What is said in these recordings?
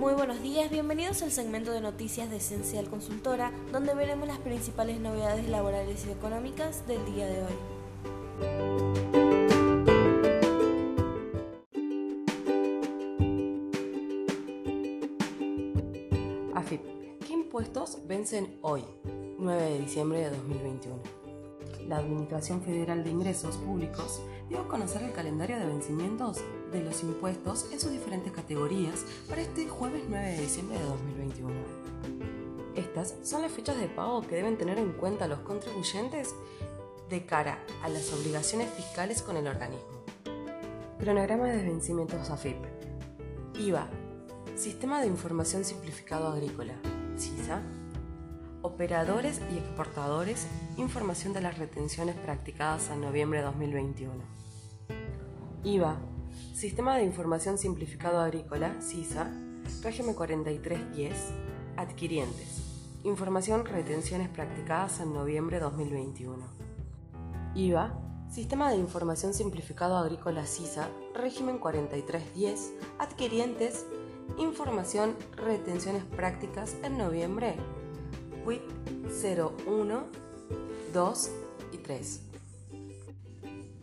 Muy buenos días, bienvenidos al segmento de noticias de Esencial Consultora, donde veremos las principales novedades laborales y económicas del día de hoy. AFIP, ¿qué impuestos vencen hoy, 9 de diciembre de 2021? la Administración Federal de Ingresos Públicos dio a conocer el calendario de vencimientos de los impuestos en sus diferentes categorías para este jueves 9 de diciembre de 2021. Estas son las fechas de pago que deben tener en cuenta los contribuyentes de cara a las obligaciones fiscales con el organismo. Cronograma de vencimientos AFIP. IVA. Sistema de Información Simplificado Agrícola. CISA Operadores y exportadores, información de las retenciones practicadas en noviembre de 2021. IVA, Sistema de Información Simplificado Agrícola, SISA, régimen 4310, adquirientes, información retenciones practicadas en noviembre de 2021. IVA, Sistema de Información Simplificado Agrícola SISA, régimen 4310, adquirientes, información retenciones prácticas en noviembre WIP 01, 2 y 3.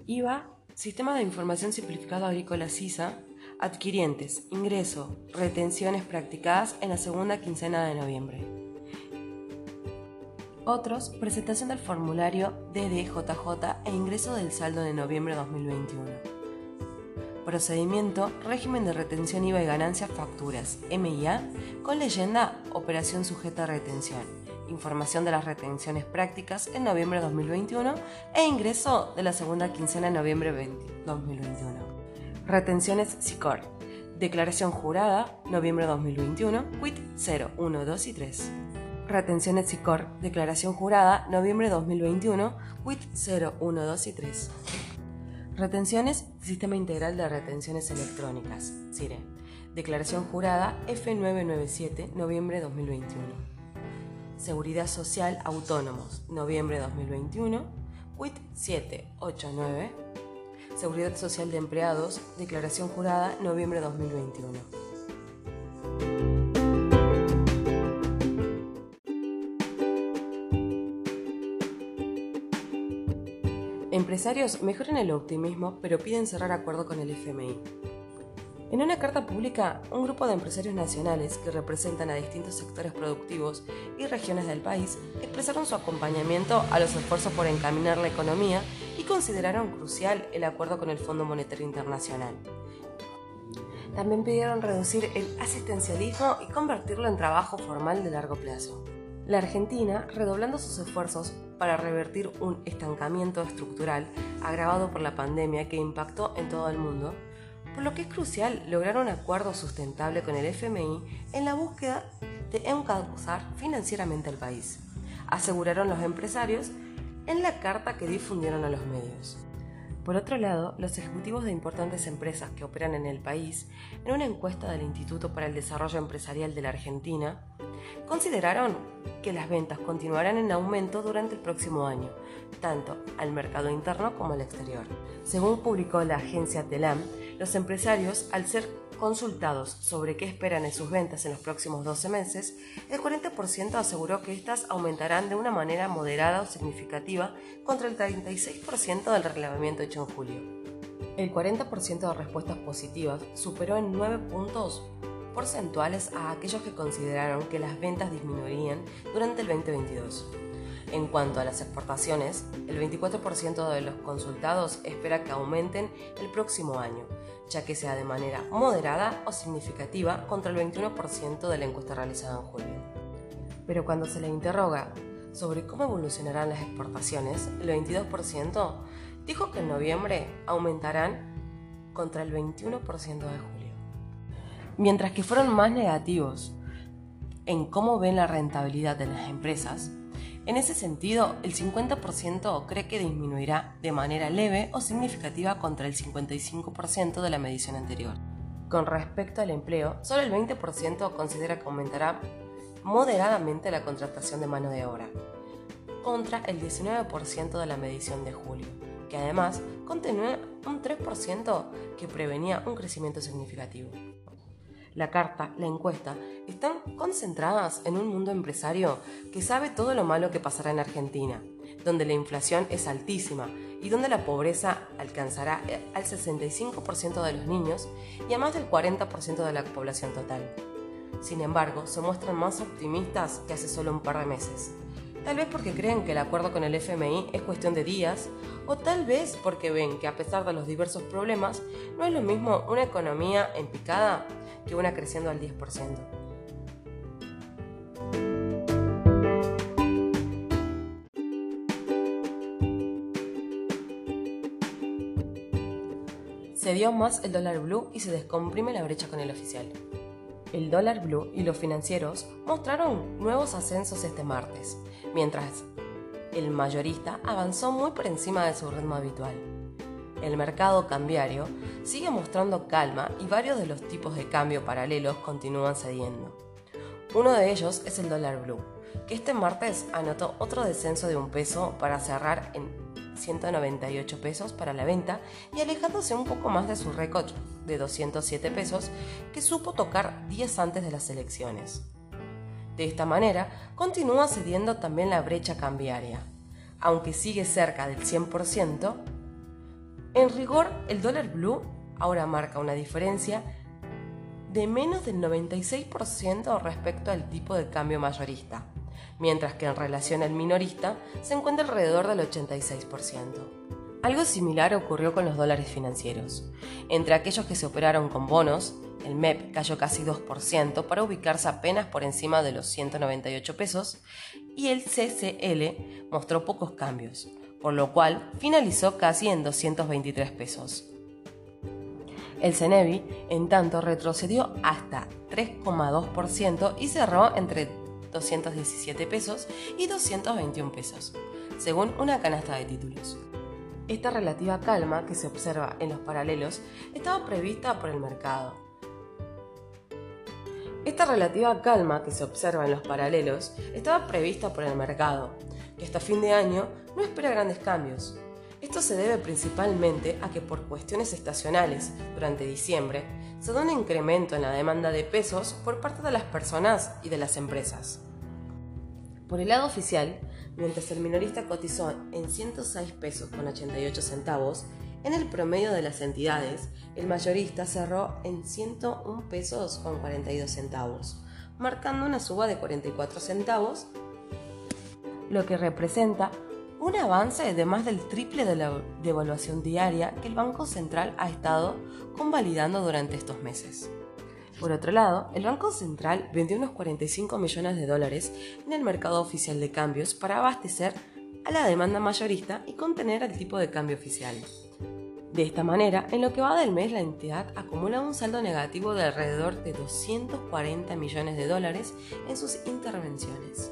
IVA, Sistema de Información Simplificado Agrícola SISA, adquirientes, ingreso, retenciones practicadas en la segunda quincena de noviembre. Otros, presentación del formulario DDJJ e ingreso del saldo de noviembre de 2021. Procedimiento, régimen de retención IVA y ganancias facturas, MIA, con leyenda Operación sujeta a retención información de las retenciones prácticas en noviembre de 2021 e ingreso de la segunda quincena en noviembre de 2021. Retenciones SICOR. Declaración jurada, noviembre de 2021, quit 0, 1, 2 y 3. Retenciones SICOR. Declaración jurada, noviembre de 2021, quit 0, 1, 2 y 3. Retenciones, Sistema Integral de Retenciones Electrónicas, CIRE. Declaración jurada F997, noviembre de 2021. Seguridad Social Autónomos, noviembre 2021, WIT 789, Seguridad Social de Empleados, declaración jurada, noviembre 2021. Empresarios mejoran el optimismo, pero piden cerrar acuerdo con el FMI. En una carta pública, un grupo de empresarios nacionales que representan a distintos sectores productivos y regiones del país expresaron su acompañamiento a los esfuerzos por encaminar la economía y consideraron crucial el acuerdo con el Fondo Monetario Internacional. También pidieron reducir el asistencialismo y convertirlo en trabajo formal de largo plazo. La Argentina, redoblando sus esfuerzos para revertir un estancamiento estructural agravado por la pandemia que impactó en todo el mundo, por lo que es crucial lograr un acuerdo sustentable con el FMI en la búsqueda de encauzar financieramente al país, aseguraron los empresarios en la carta que difundieron a los medios. Por otro lado, los ejecutivos de importantes empresas que operan en el país, en una encuesta del Instituto para el Desarrollo Empresarial de la Argentina, consideraron que las ventas continuarán en aumento durante el próximo año, tanto al mercado interno como al exterior. Según publicó la agencia TELAM, los empresarios, al ser consultados sobre qué esperan en sus ventas en los próximos 12 meses, el 40% aseguró que éstas aumentarán de una manera moderada o significativa contra el 36% del relevamiento hecho en julio. El 40% de respuestas positivas superó en 9 puntos porcentuales a aquellos que consideraron que las ventas disminuirían durante el 2022. En cuanto a las exportaciones, el 24% de los consultados espera que aumenten el próximo año, ya que sea de manera moderada o significativa contra el 21% de la encuesta realizada en julio. Pero cuando se le interroga sobre cómo evolucionarán las exportaciones, el 22% dijo que en noviembre aumentarán contra el 21% de julio. Mientras que fueron más negativos en cómo ven la rentabilidad de las empresas, en ese sentido, el 50% cree que disminuirá de manera leve o significativa contra el 55% de la medición anterior. Con respecto al empleo, solo el 20% considera que aumentará moderadamente la contratación de mano de obra, contra el 19% de la medición de julio, que además contenía un 3% que prevenía un crecimiento significativo. La carta, la encuesta, están concentradas en un mundo empresario que sabe todo lo malo que pasará en Argentina, donde la inflación es altísima y donde la pobreza alcanzará al 65% de los niños y a más del 40% de la población total. Sin embargo, se muestran más optimistas que hace solo un par de meses. Tal vez porque creen que el acuerdo con el FMI es cuestión de días, o tal vez porque ven que a pesar de los diversos problemas, no es lo mismo una economía en picada que una creciendo al 10%. Se dio más el dólar blue y se descomprime la brecha con el oficial. El dólar blue y los financieros mostraron nuevos ascensos este martes, mientras el mayorista avanzó muy por encima de su ritmo habitual. El mercado cambiario sigue mostrando calma y varios de los tipos de cambio paralelos continúan cediendo. Uno de ellos es el dólar blue, que este martes anotó otro descenso de un peso para cerrar en 198 pesos para la venta y alejándose un poco más de su récord de 207 pesos que supo tocar días antes de las elecciones. De esta manera, continúa cediendo también la brecha cambiaria. Aunque sigue cerca del 100%, en rigor el dólar blue ahora marca una diferencia de menos del 96% respecto al tipo de cambio mayorista mientras que en relación al minorista se encuentra alrededor del 86%. Algo similar ocurrió con los dólares financieros. Entre aquellos que se operaron con bonos, el MEP cayó casi 2% para ubicarse apenas por encima de los 198 pesos y el CCL mostró pocos cambios, por lo cual finalizó casi en 223 pesos. El Cenevi, en tanto, retrocedió hasta 3,2% y cerró entre 217 pesos y 221 pesos, según una canasta de títulos. Esta relativa calma que se observa en los paralelos estaba prevista por el mercado. Esta relativa calma que se observa en los paralelos estaba prevista por el mercado, que hasta fin de año no espera grandes cambios. Esto se debe principalmente a que por cuestiones estacionales, durante diciembre, se da un incremento en la demanda de pesos por parte de las personas y de las empresas. Por el lado oficial, mientras el minorista cotizó en 106 pesos con 88 centavos, en el promedio de las entidades, el mayorista cerró en 101 pesos con 42 centavos, marcando una suba de 44 centavos, lo que representa un avance de más del triple de la devaluación diaria que el Banco Central ha estado convalidando durante estos meses. Por otro lado, el Banco Central vendió unos 45 millones de dólares en el mercado oficial de cambios para abastecer a la demanda mayorista y contener el tipo de cambio oficial. De esta manera, en lo que va del mes, la entidad acumula un saldo negativo de alrededor de 240 millones de dólares en sus intervenciones.